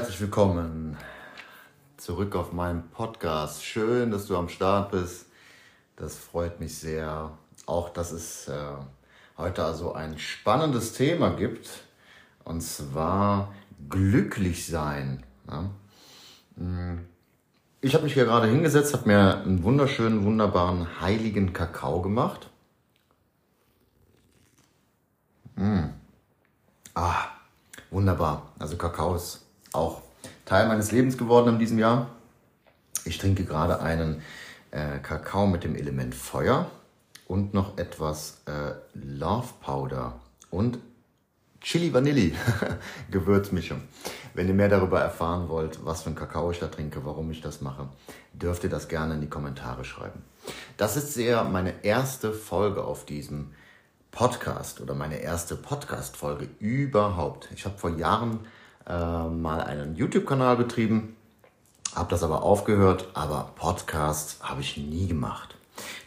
Herzlich willkommen zurück auf meinem Podcast. Schön, dass du am Start bist. Das freut mich sehr. Auch, dass es äh, heute also ein spannendes Thema gibt. Und zwar glücklich sein. Hm. Ich habe mich hier gerade hingesetzt, habe mir einen wunderschönen, wunderbaren, heiligen Kakao gemacht. Mmh. Ah, wunderbar. Also Kakao ist auch Teil meines Lebens geworden in diesem Jahr. Ich trinke gerade einen äh, Kakao mit dem Element Feuer und noch etwas äh, Love Powder und Chili Vanilli Gewürzmischung. Wenn ihr mehr darüber erfahren wollt, was für ein Kakao ich da trinke, warum ich das mache, dürft ihr das gerne in die Kommentare schreiben. Das ist sehr meine erste Folge auf diesem Podcast oder meine erste Podcast-Folge überhaupt. Ich habe vor Jahren äh, mal einen YouTube-Kanal betrieben, habe das aber aufgehört, aber Podcasts habe ich nie gemacht.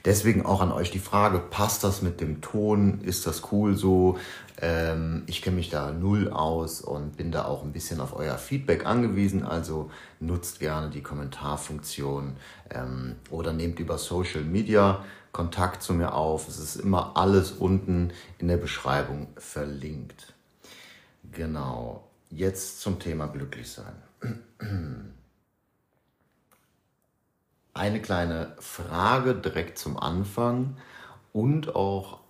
Deswegen auch an euch die Frage, passt das mit dem Ton? Ist das cool so? Ähm, ich kenne mich da null aus und bin da auch ein bisschen auf euer Feedback angewiesen. Also nutzt gerne die Kommentarfunktion ähm, oder nehmt über Social Media Kontakt zu mir auf. Es ist immer alles unten in der Beschreibung verlinkt. Genau. Jetzt zum Thema glücklich sein. Eine kleine Frage direkt zum Anfang und auch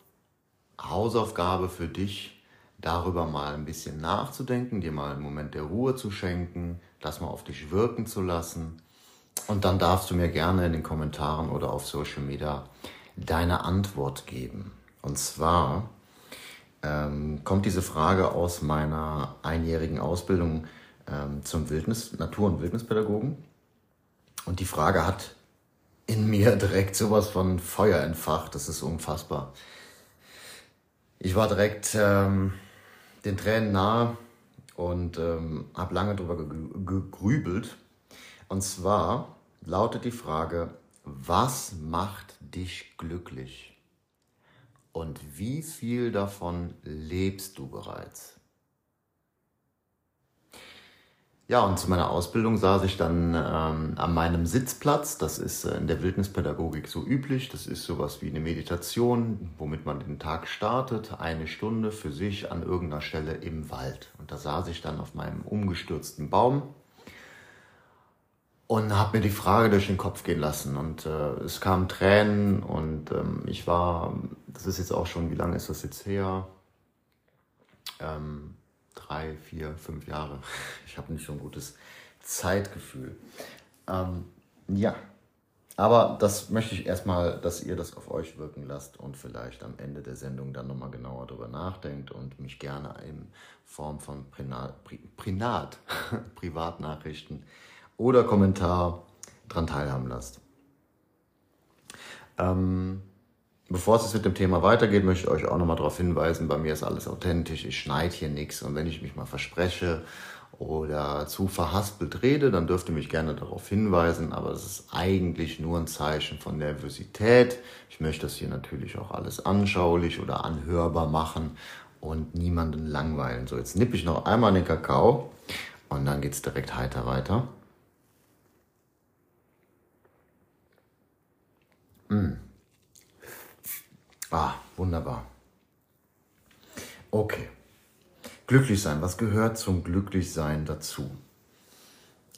Hausaufgabe für dich, darüber mal ein bisschen nachzudenken, dir mal einen Moment der Ruhe zu schenken, das mal auf dich wirken zu lassen. Und dann darfst du mir gerne in den Kommentaren oder auf Social Media deine Antwort geben. Und zwar ähm, kommt diese Frage aus meiner einjährigen Ausbildung ähm, zum Wildnis, Natur- und Wildnispädagogen. Und die Frage hat in mir direkt sowas von Feuer entfacht. Das ist unfassbar. Ich war direkt ähm, den Tränen nahe und ähm, habe lange darüber gegrübelt. Und zwar lautet die Frage, was macht dich glücklich? Und wie viel davon lebst du bereits? Ja, und zu meiner Ausbildung saß ich dann ähm, an meinem Sitzplatz. Das ist äh, in der Wildnispädagogik so üblich. Das ist sowas wie eine Meditation, womit man den Tag startet, eine Stunde für sich an irgendeiner Stelle im Wald. Und da saß ich dann auf meinem umgestürzten Baum und habe mir die Frage durch den Kopf gehen lassen. Und äh, es kamen Tränen und ähm, ich war, das ist jetzt auch schon, wie lange ist das jetzt her? Ähm, drei, vier, fünf Jahre. Ich habe nicht so ein gutes Zeitgefühl. Ähm, ja, aber das möchte ich erstmal, dass ihr das auf euch wirken lasst und vielleicht am Ende der Sendung dann nochmal genauer darüber nachdenkt und mich gerne in Form von Prinat, Prinat Privatnachrichten oder Kommentar daran teilhaben lasst. Ähm, Bevor es jetzt mit dem Thema weitergeht, möchte ich euch auch nochmal darauf hinweisen, bei mir ist alles authentisch, ich schneide hier nichts und wenn ich mich mal verspreche oder zu verhaspelt rede, dann dürft ihr mich gerne darauf hinweisen, aber es ist eigentlich nur ein Zeichen von Nervosität. Ich möchte das hier natürlich auch alles anschaulich oder anhörbar machen und niemanden langweilen. So, jetzt nippe ich noch einmal den Kakao und dann geht es direkt heiter weiter. Mmh. Ah, wunderbar. Okay. Glücklich sein. Was gehört zum Glücklichsein dazu?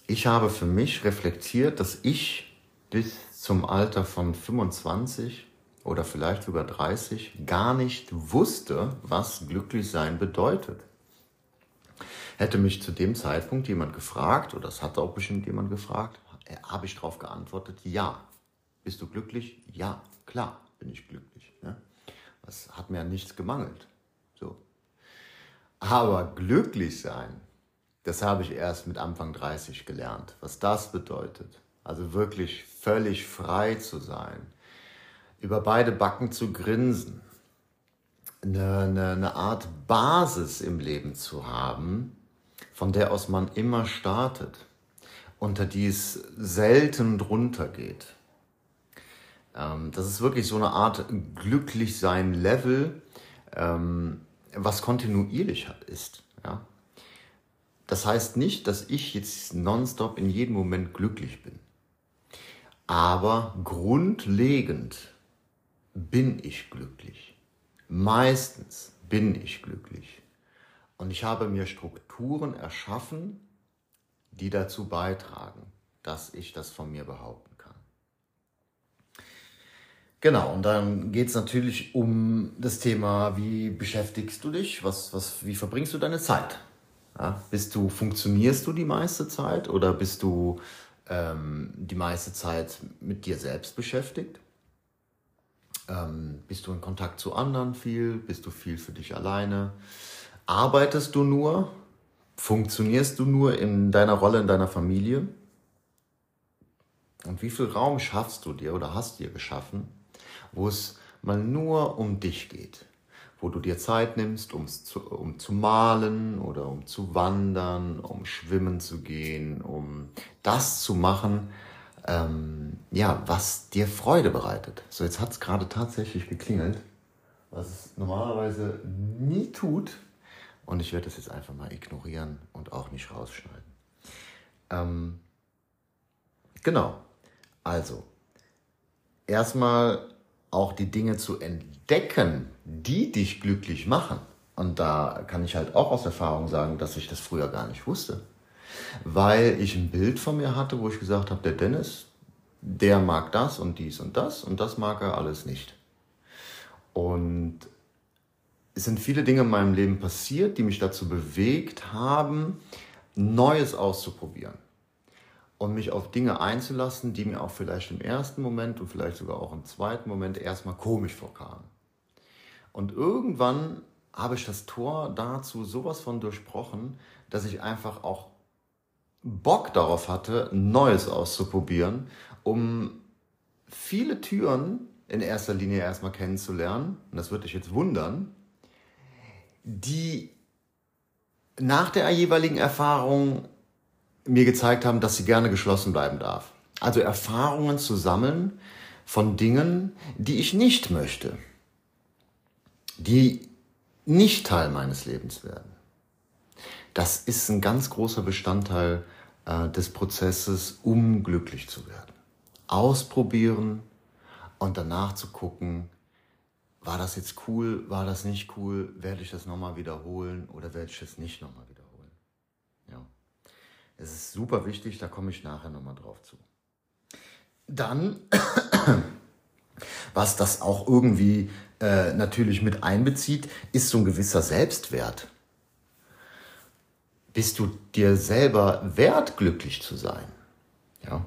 Ich habe für mich reflektiert, dass ich bis zum Alter von 25 oder vielleicht sogar 30 gar nicht wusste, was glücklich sein bedeutet. Hätte mich zu dem Zeitpunkt jemand gefragt, oder das hat auch bestimmt jemand gefragt, habe ich darauf geantwortet, ja. Bist du glücklich? Ja, klar bin ich glücklich. Ne? Es hat mir an nichts gemangelt. So. Aber glücklich sein, das habe ich erst mit Anfang 30 gelernt, was das bedeutet. Also wirklich völlig frei zu sein, über beide Backen zu grinsen, eine, eine, eine Art Basis im Leben zu haben, von der aus man immer startet, unter die es selten drunter geht. Ähm, das ist wirklich so eine Art Glücklichsein-Level, ähm, was kontinuierlich ist. Ja? Das heißt nicht, dass ich jetzt nonstop in jedem Moment glücklich bin. Aber grundlegend bin ich glücklich. Meistens bin ich glücklich. Und ich habe mir Strukturen erschaffen, die dazu beitragen, dass ich das von mir behaupten kann. Genau, und dann geht es natürlich um das Thema, wie beschäftigst du dich, was, was, wie verbringst du deine Zeit? Ja, bist du, funktionierst du die meiste Zeit oder bist du ähm, die meiste Zeit mit dir selbst beschäftigt? Ähm, bist du in Kontakt zu anderen viel? Bist du viel für dich alleine? Arbeitest du nur? Funktionierst du nur in deiner Rolle in deiner Familie? Und wie viel Raum schaffst du dir oder hast dir geschaffen, wo es mal nur um dich geht? Wo du dir Zeit nimmst, zu, um zu malen oder um zu wandern, um schwimmen zu gehen, um das zu machen, ähm, ja, was dir Freude bereitet. So, jetzt hat es gerade tatsächlich geklingelt, was es normalerweise nie tut. Und ich werde das jetzt einfach mal ignorieren und auch nicht rausschneiden. Ähm, genau. Also, erstmal auch die Dinge zu entdecken, die dich glücklich machen. Und da kann ich halt auch aus Erfahrung sagen, dass ich das früher gar nicht wusste. Weil ich ein Bild von mir hatte, wo ich gesagt habe, der Dennis, der mag das und dies und das und das mag er alles nicht. Und es sind viele Dinge in meinem Leben passiert, die mich dazu bewegt haben, Neues auszuprobieren und mich auf Dinge einzulassen, die mir auch vielleicht im ersten Moment und vielleicht sogar auch im zweiten Moment erstmal komisch vorkamen. Und irgendwann habe ich das Tor dazu sowas von durchbrochen, dass ich einfach auch Bock darauf hatte, Neues auszuprobieren, um viele Türen in erster Linie erstmal kennenzulernen. Und das würde dich jetzt wundern, die nach der jeweiligen Erfahrung mir gezeigt haben, dass sie gerne geschlossen bleiben darf. Also Erfahrungen zu sammeln von Dingen, die ich nicht möchte, die nicht Teil meines Lebens werden. Das ist ein ganz großer Bestandteil äh, des Prozesses, um glücklich zu werden. Ausprobieren und danach zu gucken, war das jetzt cool, war das nicht cool, werde ich das nochmal wiederholen oder werde ich das nicht nochmal. Es ist super wichtig, da komme ich nachher nochmal drauf zu. Dann, was das auch irgendwie äh, natürlich mit einbezieht, ist so ein gewisser Selbstwert. Bist du dir selber wert, glücklich zu sein? Ja.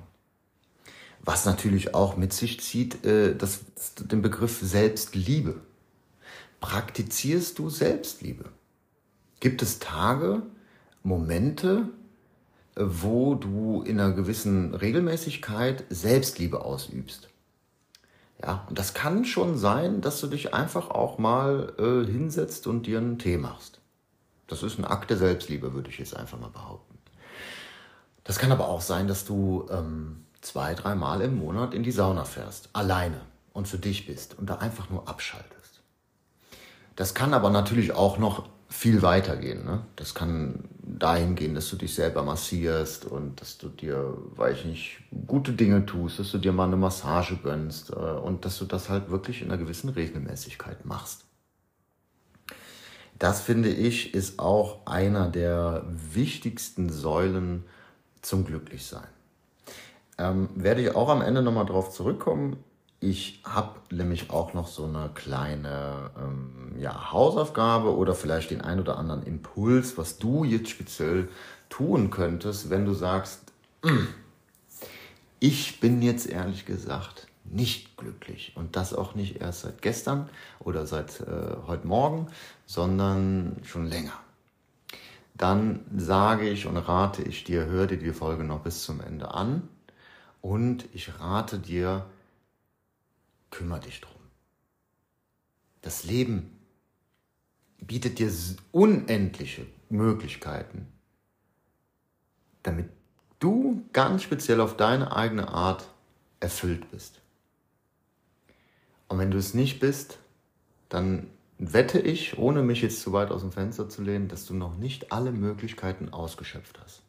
Was natürlich auch mit sich zieht, äh, das, den Begriff Selbstliebe. Praktizierst du Selbstliebe? Gibt es Tage, Momente, wo du in einer gewissen Regelmäßigkeit Selbstliebe ausübst? Ja, und das kann schon sein, dass du dich einfach auch mal äh, hinsetzt und dir einen Tee machst. Das ist ein Akt der Selbstliebe, würde ich jetzt einfach mal behaupten. Das kann aber auch sein, dass du ähm, zwei, dreimal im Monat in die Sauna fährst, alleine und für dich bist und da einfach nur abschaltest. Das kann aber natürlich auch noch viel weiter gehen. Ne? Das kann dahin gehen, dass du dich selber massierst und dass du dir, weiß ich nicht, gute Dinge tust, dass du dir mal eine Massage gönnst äh, und dass du das halt wirklich in einer gewissen Regelmäßigkeit machst. Das finde ich ist auch einer der wichtigsten Säulen zum Glücklichsein. Ähm, werde ich auch am Ende nochmal drauf zurückkommen. Ich habe nämlich auch noch so eine kleine ähm, ja, Hausaufgabe oder vielleicht den ein oder anderen Impuls, was du jetzt speziell tun könntest, wenn du sagst, hm, ich bin jetzt ehrlich gesagt nicht glücklich und das auch nicht erst seit gestern oder seit äh, heute Morgen, sondern schon länger. Dann sage ich und rate ich dir, hör dir die Folge noch bis zum Ende an und ich rate dir, kümmere dich drum. Das Leben bietet dir unendliche Möglichkeiten, damit du ganz speziell auf deine eigene Art erfüllt bist. Und wenn du es nicht bist, dann wette ich, ohne mich jetzt zu weit aus dem Fenster zu lehnen, dass du noch nicht alle Möglichkeiten ausgeschöpft hast.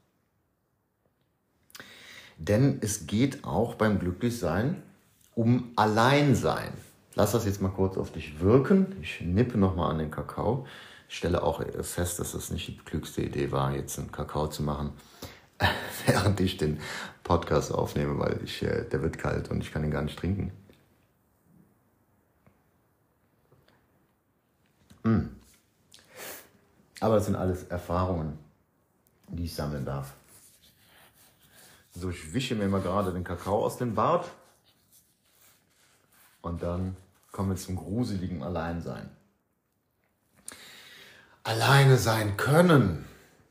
Denn es geht auch beim Glücklichsein um Alleinsein. Lass das jetzt mal kurz auf dich wirken. Ich nippe nochmal an den Kakao. Ich stelle auch fest, dass das nicht die klügste Idee war, jetzt einen Kakao zu machen, während ich den Podcast aufnehme, weil ich, äh, der wird kalt und ich kann ihn gar nicht trinken. Mm. Aber das sind alles Erfahrungen, die ich sammeln darf. So, ich wische mir mal gerade den Kakao aus dem Bart. Und dann kommen wir zum gruseligen Alleinsein. Alleine sein können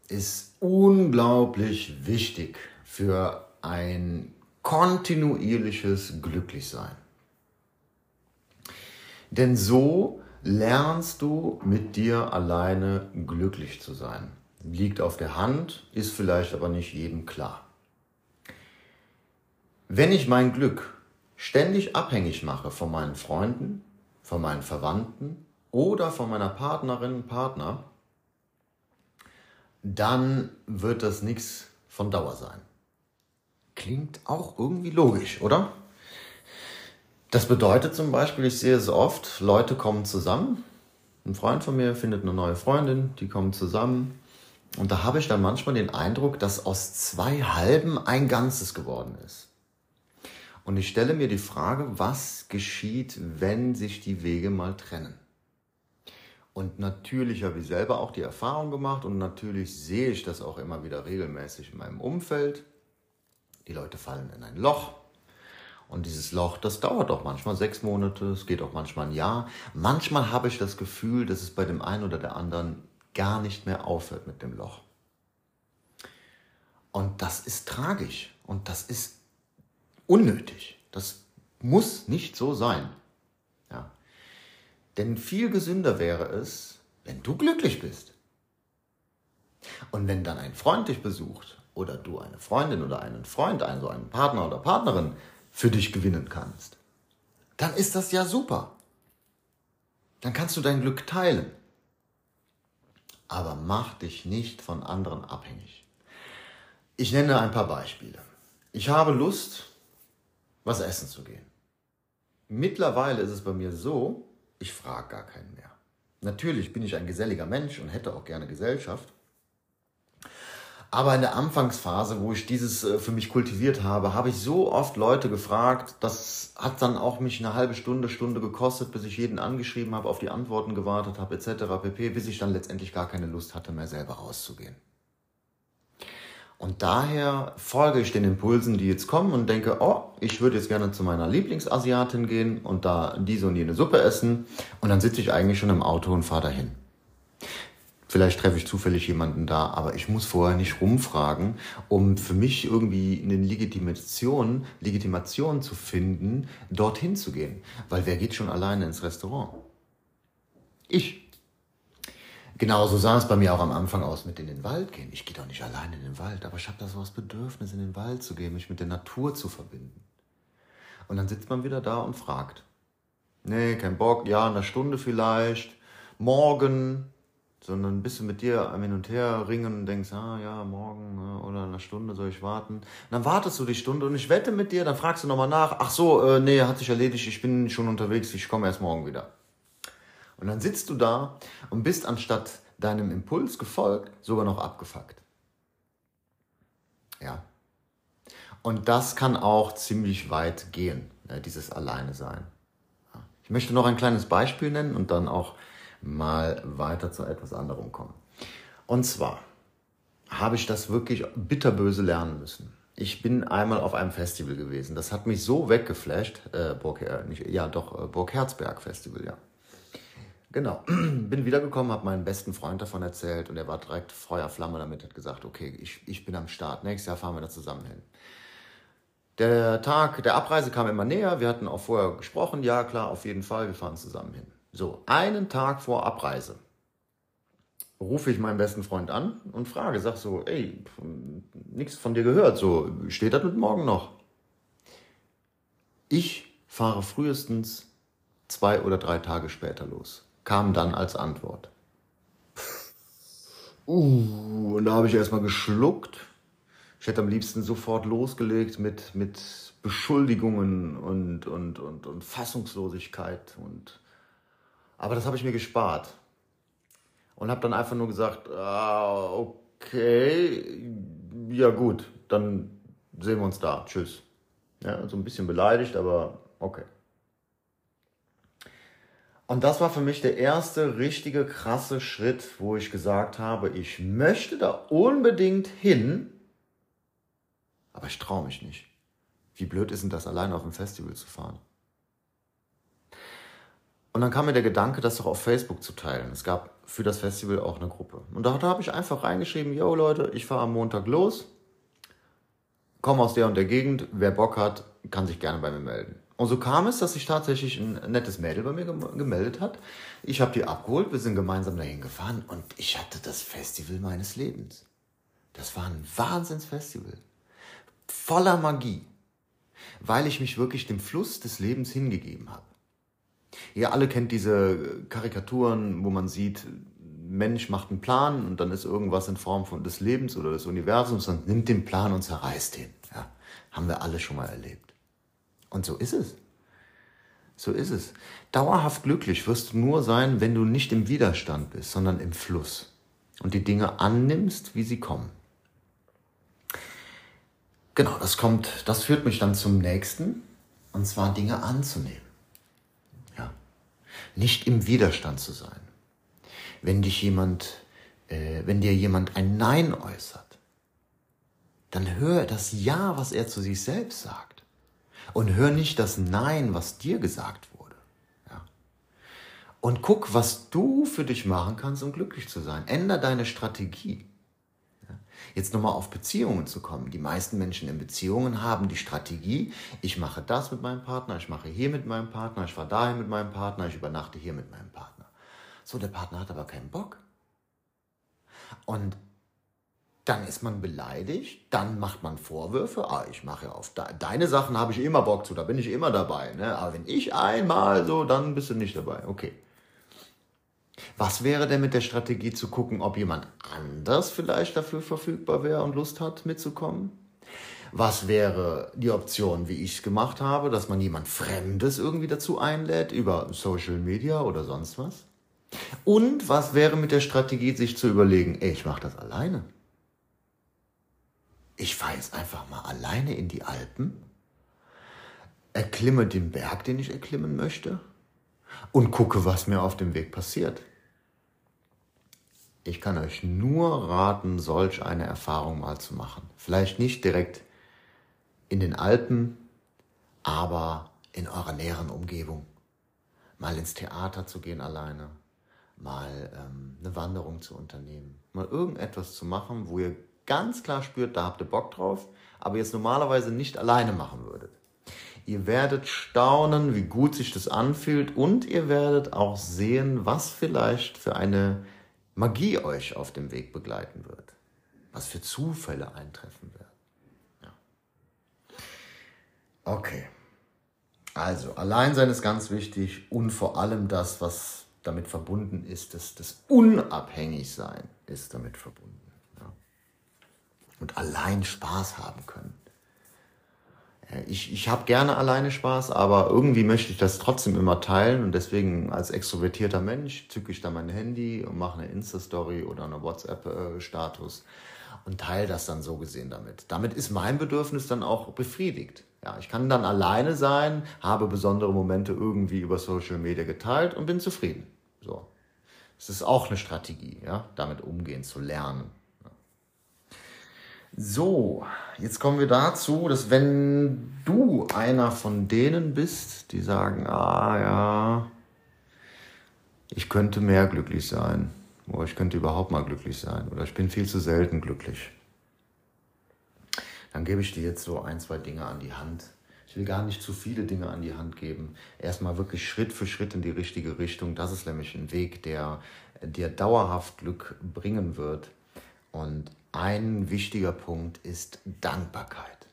ist unglaublich wichtig für ein kontinuierliches Glücklichsein. Denn so lernst du mit dir alleine glücklich zu sein. Liegt auf der Hand, ist vielleicht aber nicht jedem klar. Wenn ich mein Glück ständig abhängig mache von meinen Freunden, von meinen Verwandten oder von meiner Partnerin, Partner, dann wird das nichts von Dauer sein. Klingt auch irgendwie logisch, oder? Das bedeutet zum Beispiel, ich sehe es oft, Leute kommen zusammen, ein Freund von mir findet eine neue Freundin, die kommen zusammen und da habe ich dann manchmal den Eindruck, dass aus zwei Halben ein Ganzes geworden ist. Und ich stelle mir die Frage, was geschieht, wenn sich die Wege mal trennen? Und natürlich habe ich selber auch die Erfahrung gemacht und natürlich sehe ich das auch immer wieder regelmäßig in meinem Umfeld. Die Leute fallen in ein Loch. Und dieses Loch, das dauert auch manchmal sechs Monate, es geht auch manchmal ein Jahr. Manchmal habe ich das Gefühl, dass es bei dem einen oder der anderen gar nicht mehr aufhört mit dem Loch. Und das ist tragisch und das ist unnötig. Das muss nicht so sein. Ja. Denn viel gesünder wäre es, wenn du glücklich bist. Und wenn dann ein Freund dich besucht oder du eine Freundin oder einen Freund, also einen Partner oder Partnerin für dich gewinnen kannst, dann ist das ja super. Dann kannst du dein Glück teilen. Aber mach dich nicht von anderen abhängig. Ich nenne ein paar Beispiele. Ich habe Lust, was essen zu gehen. Mittlerweile ist es bei mir so, ich frage gar keinen mehr. Natürlich bin ich ein geselliger Mensch und hätte auch gerne Gesellschaft. Aber in der Anfangsphase, wo ich dieses äh, für mich kultiviert habe, habe ich so oft Leute gefragt, das hat dann auch mich eine halbe Stunde, Stunde gekostet, bis ich jeden angeschrieben habe, auf die Antworten gewartet habe, etc. pp, bis ich dann letztendlich gar keine Lust hatte, mehr selber rauszugehen. Und daher folge ich den Impulsen, die jetzt kommen und denke, oh, ich würde jetzt gerne zu meiner Lieblingsasiatin gehen und da diese und jene Suppe essen. Und dann sitze ich eigentlich schon im Auto und fahre dahin. Vielleicht treffe ich zufällig jemanden da, aber ich muss vorher nicht rumfragen, um für mich irgendwie eine Legitimation, Legitimation zu finden, dorthin zu gehen. Weil wer geht schon alleine ins Restaurant? Ich. Genau so sah es bei mir auch am Anfang aus mit in den Wald gehen. Ich gehe doch nicht allein in den Wald, aber ich habe da so das Bedürfnis, in den Wald zu gehen, mich mit der Natur zu verbinden. Und dann sitzt man wieder da und fragt. Nee, kein Bock, ja, in einer Stunde vielleicht, morgen, sondern bist du mit dir am Hin und Her ringen und denkst, ah ja, morgen äh, oder in einer Stunde soll ich warten. Und dann wartest du die Stunde und ich wette mit dir, dann fragst du nochmal nach, ach so, äh, nee, hat sich erledigt, ich bin schon unterwegs, ich komme erst morgen wieder. Und dann sitzt du da und bist anstatt deinem Impuls gefolgt, sogar noch abgefuckt. Ja. Und das kann auch ziemlich weit gehen, ne, dieses Alleine sein. Ich möchte noch ein kleines Beispiel nennen und dann auch mal weiter zu etwas anderem kommen. Und zwar habe ich das wirklich bitterböse lernen müssen. Ich bin einmal auf einem Festival gewesen. Das hat mich so weggeflasht. Äh, Burg, äh, nicht, ja, doch, äh, Burg Herzberg Festival, ja. Genau. Bin wiedergekommen, habe meinen besten Freund davon erzählt und er war direkt Feuerflamme damit, hat gesagt, okay, ich, ich bin am Start. Nächstes Jahr fahren wir da zusammen hin. Der Tag der Abreise kam immer näher. Wir hatten auch vorher gesprochen. Ja, klar, auf jeden Fall, wir fahren zusammen hin. So, einen Tag vor Abreise rufe ich meinen besten Freund an und frage, sag so, ey, nichts von dir gehört. So, steht das mit morgen noch? Ich fahre frühestens zwei oder drei Tage später los kam dann als Antwort. Uh, und da habe ich erstmal geschluckt. Ich hätte am liebsten sofort losgelegt mit, mit Beschuldigungen und, und, und, und Fassungslosigkeit. Und, aber das habe ich mir gespart. Und habe dann einfach nur gesagt, ah, okay, ja gut, dann sehen wir uns da. Tschüss. Ja, so ein bisschen beleidigt, aber okay. Und das war für mich der erste richtige krasse Schritt, wo ich gesagt habe, ich möchte da unbedingt hin, aber ich traue mich nicht. Wie blöd ist denn das, allein auf ein Festival zu fahren? Und dann kam mir der Gedanke, das doch auf Facebook zu teilen. Es gab für das Festival auch eine Gruppe. Und da habe ich einfach reingeschrieben, yo Leute, ich fahre am Montag los, komme aus der und der Gegend, wer Bock hat, kann sich gerne bei mir melden. Und so kam es, dass sich tatsächlich ein nettes Mädel bei mir gemeldet hat. Ich habe die abgeholt, wir sind gemeinsam dahin gefahren und ich hatte das Festival meines Lebens. Das war ein Wahnsinnsfestival. Voller Magie. Weil ich mich wirklich dem Fluss des Lebens hingegeben habe. Ihr alle kennt diese Karikaturen, wo man sieht, Mensch macht einen Plan und dann ist irgendwas in Form von des Lebens oder des Universums und nimmt den Plan und zerreißt ihn. Ja, haben wir alle schon mal erlebt. Und so ist es. So ist es. Dauerhaft glücklich wirst du nur sein, wenn du nicht im Widerstand bist, sondern im Fluss und die Dinge annimmst, wie sie kommen. Genau, das kommt, das führt mich dann zum nächsten, und zwar Dinge anzunehmen. Ja. Nicht im Widerstand zu sein. Wenn dich jemand, äh, wenn dir jemand ein Nein äußert, dann hör das Ja, was er zu sich selbst sagt. Und hör nicht das Nein, was dir gesagt wurde. Ja. Und guck, was du für dich machen kannst, um glücklich zu sein. Änder deine Strategie. Jetzt nochmal auf Beziehungen zu kommen. Die meisten Menschen in Beziehungen haben die Strategie, ich mache das mit meinem Partner, ich mache hier mit meinem Partner, ich fahre dahin mit meinem Partner, ich übernachte hier mit meinem Partner. So, der Partner hat aber keinen Bock. Und dann ist man beleidigt, dann macht man Vorwürfe. Ah, ich mache ja auf de deine Sachen habe ich immer Bock zu, da bin ich immer dabei. Ne? Aber wenn ich einmal so, dann bist du nicht dabei. Okay. Was wäre denn mit der Strategie zu gucken, ob jemand anders vielleicht dafür verfügbar wäre und Lust hat, mitzukommen? Was wäre die Option, wie ich es gemacht habe, dass man jemand Fremdes irgendwie dazu einlädt, über Social Media oder sonst was? Und was wäre mit der Strategie, sich zu überlegen, ey, ich mache das alleine? Ich fahre jetzt einfach mal alleine in die Alpen, erklimme den Berg, den ich erklimmen möchte und gucke, was mir auf dem Weg passiert. Ich kann euch nur raten, solch eine Erfahrung mal zu machen. Vielleicht nicht direkt in den Alpen, aber in eurer näheren Umgebung. Mal ins Theater zu gehen alleine, mal ähm, eine Wanderung zu unternehmen, mal irgendetwas zu machen, wo ihr ganz klar spürt, da habt ihr Bock drauf, aber jetzt normalerweise nicht alleine machen würdet. Ihr werdet staunen, wie gut sich das anfühlt und ihr werdet auch sehen, was vielleicht für eine Magie euch auf dem Weg begleiten wird. Was für Zufälle eintreffen werden. Ja. Okay. Also, Alleinsein ist ganz wichtig und vor allem das, was damit verbunden ist, das, das Unabhängigsein ist damit verbunden. Und allein Spaß haben können. Ich, ich habe gerne alleine Spaß, aber irgendwie möchte ich das trotzdem immer teilen und deswegen als extrovertierter Mensch zücke ich da mein Handy und mache eine Insta-Story oder eine WhatsApp-Status und teile das dann so gesehen damit. Damit ist mein Bedürfnis dann auch befriedigt. Ja, ich kann dann alleine sein, habe besondere Momente irgendwie über Social Media geteilt und bin zufrieden. So. Es ist auch eine Strategie, ja, damit umgehen zu lernen. So, jetzt kommen wir dazu, dass wenn du einer von denen bist, die sagen, ah ja, ich könnte mehr glücklich sein, oder ich könnte überhaupt mal glücklich sein, oder ich bin viel zu selten glücklich, dann gebe ich dir jetzt so ein, zwei Dinge an die Hand. Ich will gar nicht zu viele Dinge an die Hand geben. Erstmal wirklich Schritt für Schritt in die richtige Richtung. Das ist nämlich ein Weg, der dir dauerhaft Glück bringen wird. Und ein wichtiger Punkt ist Dankbarkeit.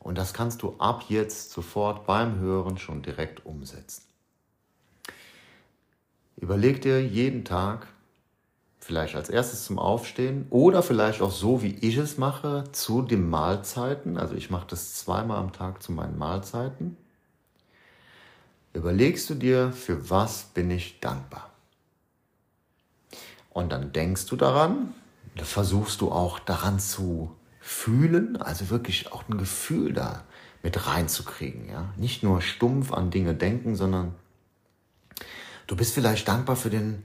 Und das kannst du ab jetzt sofort beim Hören schon direkt umsetzen. Überleg dir jeden Tag, vielleicht als erstes zum Aufstehen oder vielleicht auch so, wie ich es mache, zu den Mahlzeiten. Also ich mache das zweimal am Tag zu meinen Mahlzeiten. Überlegst du dir, für was bin ich dankbar? Und dann denkst du daran, versuchst du auch daran zu fühlen, also wirklich auch ein Gefühl da mit reinzukriegen, ja. Nicht nur stumpf an Dinge denken, sondern du bist vielleicht dankbar für den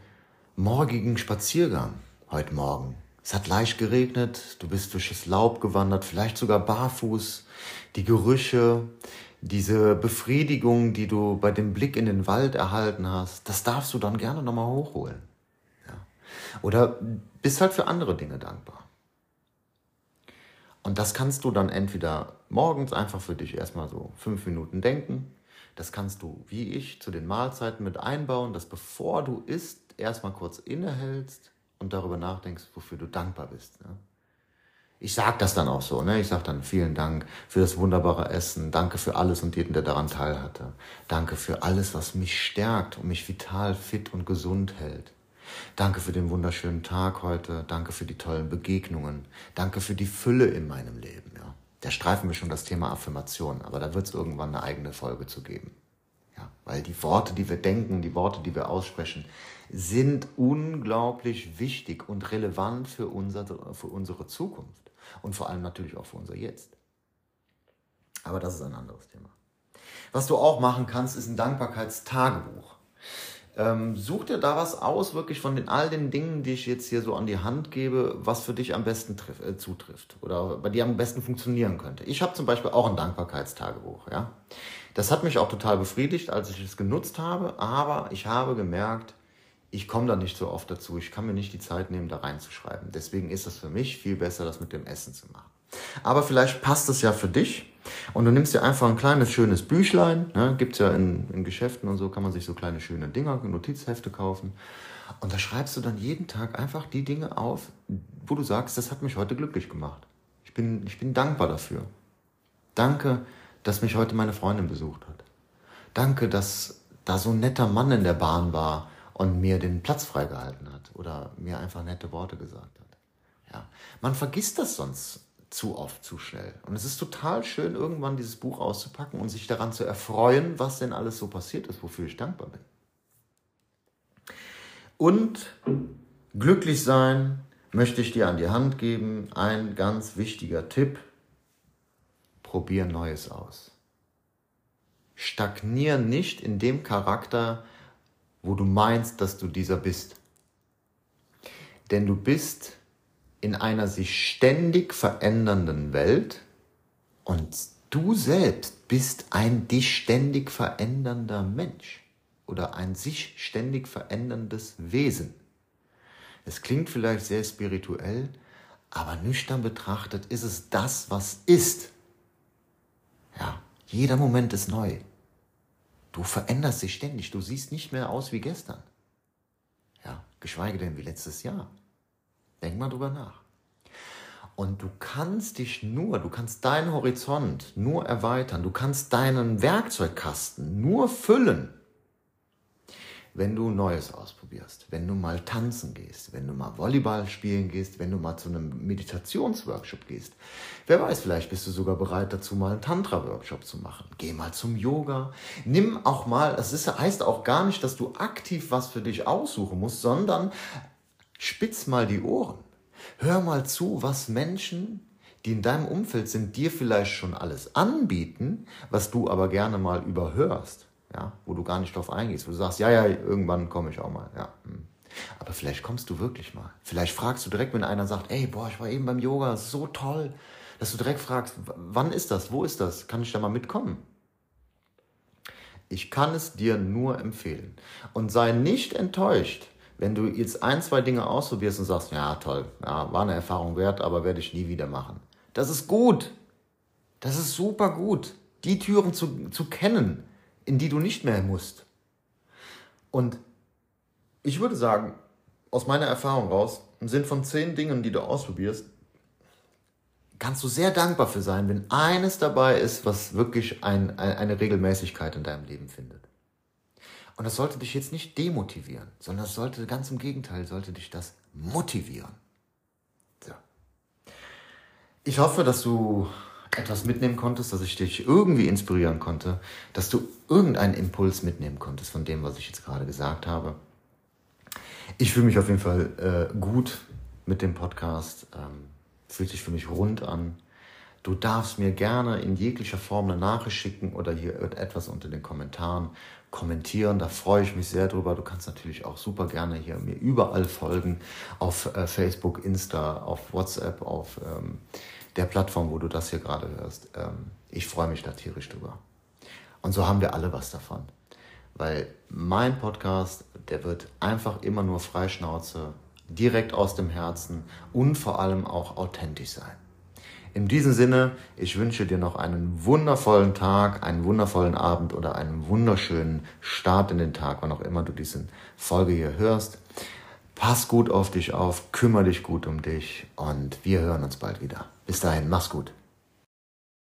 morgigen Spaziergang heute Morgen. Es hat leicht geregnet, du bist durch das Laub gewandert, vielleicht sogar barfuß. Die Gerüche, diese Befriedigung, die du bei dem Blick in den Wald erhalten hast, das darfst du dann gerne nochmal hochholen. Oder bist halt für andere Dinge dankbar. Und das kannst du dann entweder morgens einfach für dich erstmal so fünf Minuten denken. Das kannst du, wie ich, zu den Mahlzeiten mit einbauen, dass bevor du isst, erstmal kurz innehältst und darüber nachdenkst, wofür du dankbar bist. Ne? Ich sage das dann auch so. Ne? Ich sage dann vielen Dank für das wunderbare Essen. Danke für alles und jeden, der daran teilhatte. Danke für alles, was mich stärkt und mich vital, fit und gesund hält. Danke für den wunderschönen Tag heute. Danke für die tollen Begegnungen. Danke für die Fülle in meinem Leben. Ja. Da streifen wir schon das Thema Affirmation, aber da wird es irgendwann eine eigene Folge zu geben. Ja, weil die Worte, die wir denken, die Worte, die wir aussprechen, sind unglaublich wichtig und relevant für, unser, für unsere Zukunft und vor allem natürlich auch für unser Jetzt. Aber das ist ein anderes Thema. Was du auch machen kannst, ist ein Dankbarkeitstagebuch. Ähm, such dir da was aus, wirklich von den, all den Dingen, die ich jetzt hier so an die Hand gebe, was für dich am besten triff, äh, zutrifft oder bei dir am besten funktionieren könnte. Ich habe zum Beispiel auch ein Dankbarkeitstagebuch. Ja? Das hat mich auch total befriedigt, als ich es genutzt habe, aber ich habe gemerkt, ich komme da nicht so oft dazu. Ich kann mir nicht die Zeit nehmen, da reinzuschreiben. Deswegen ist es für mich viel besser, das mit dem Essen zu machen. Aber vielleicht passt es ja für dich und du nimmst dir einfach ein kleines, schönes Büchlein. Ne? Gibt es ja in, in Geschäften und so, kann man sich so kleine, schöne Dinger, Notizhefte kaufen. Und da schreibst du dann jeden Tag einfach die Dinge auf, wo du sagst, das hat mich heute glücklich gemacht. Ich bin, ich bin dankbar dafür. Danke, dass mich heute meine Freundin besucht hat. Danke, dass da so ein netter Mann in der Bahn war und mir den Platz freigehalten hat oder mir einfach nette Worte gesagt hat. Ja. Man vergisst das sonst zu oft, zu schnell. Und es ist total schön, irgendwann dieses Buch auszupacken und sich daran zu erfreuen, was denn alles so passiert ist, wofür ich dankbar bin. Und glücklich sein möchte ich dir an die Hand geben. Ein ganz wichtiger Tipp. Probier Neues aus. Stagnier nicht in dem Charakter, wo du meinst, dass du dieser bist. Denn du bist in einer sich ständig verändernden Welt und du selbst bist ein dich ständig verändernder Mensch oder ein sich ständig veränderndes Wesen. Es klingt vielleicht sehr spirituell, aber nüchtern betrachtet ist es das, was ist. Ja, jeder Moment ist neu. Du veränderst dich ständig. Du siehst nicht mehr aus wie gestern. Ja, geschweige denn wie letztes Jahr. Denk mal drüber nach. Und du kannst dich nur, du kannst deinen Horizont nur erweitern, du kannst deinen Werkzeugkasten nur füllen, wenn du Neues ausprobierst, wenn du mal tanzen gehst, wenn du mal Volleyball spielen gehst, wenn du mal zu einem Meditationsworkshop gehst. Wer weiß, vielleicht bist du sogar bereit dazu, mal einen Tantra-Workshop zu machen. Geh mal zum Yoga. Nimm auch mal, ist, heißt auch gar nicht, dass du aktiv was für dich aussuchen musst, sondern spitz mal die Ohren. Hör mal zu, was Menschen, die in deinem Umfeld sind, dir vielleicht schon alles anbieten, was du aber gerne mal überhörst ja, wo du gar nicht drauf eingehst, wo du sagst, ja, ja, irgendwann komme ich auch mal, ja. Hm. Aber vielleicht kommst du wirklich mal. Vielleicht fragst du direkt, wenn einer sagt, ey, boah, ich war eben beim Yoga, so toll, dass du direkt fragst, wann ist das, wo ist das, kann ich da mal mitkommen? Ich kann es dir nur empfehlen. Und sei nicht enttäuscht, wenn du jetzt ein, zwei Dinge ausprobierst und sagst, ja, toll, ja, war eine Erfahrung wert, aber werde ich nie wieder machen. Das ist gut. Das ist super gut, die Türen zu, zu kennen in die du nicht mehr musst. Und ich würde sagen, aus meiner Erfahrung raus, im Sinn von zehn Dingen, die du ausprobierst, kannst du sehr dankbar für sein, wenn eines dabei ist, was wirklich ein, ein, eine Regelmäßigkeit in deinem Leben findet. Und das sollte dich jetzt nicht demotivieren, sondern das sollte ganz im Gegenteil, sollte dich das motivieren. So. Ich hoffe, dass du etwas mitnehmen konntest, dass ich dich irgendwie inspirieren konnte, dass du irgendeinen Impuls mitnehmen konntest von dem, was ich jetzt gerade gesagt habe. Ich fühle mich auf jeden Fall äh, gut mit dem Podcast, ähm, fühlt sich für mich rund an. Du darfst mir gerne in jeglicher Form eine Nachricht schicken oder hier etwas unter den Kommentaren kommentieren. Da freue ich mich sehr drüber. Du kannst natürlich auch super gerne hier mir überall folgen. Auf äh, Facebook, Insta, auf WhatsApp, auf ähm, der Plattform, wo du das hier gerade hörst. Ähm, ich freue mich da tierisch drüber. Und so haben wir alle was davon. Weil mein Podcast, der wird einfach immer nur Freischnauze, direkt aus dem Herzen und vor allem auch authentisch sein. In diesem Sinne, ich wünsche dir noch einen wundervollen Tag, einen wundervollen Abend oder einen wunderschönen Start in den Tag, wann auch immer du diese Folge hier hörst. Pass gut auf dich auf, kümmere dich gut um dich und wir hören uns bald wieder. Bis dahin, mach's gut.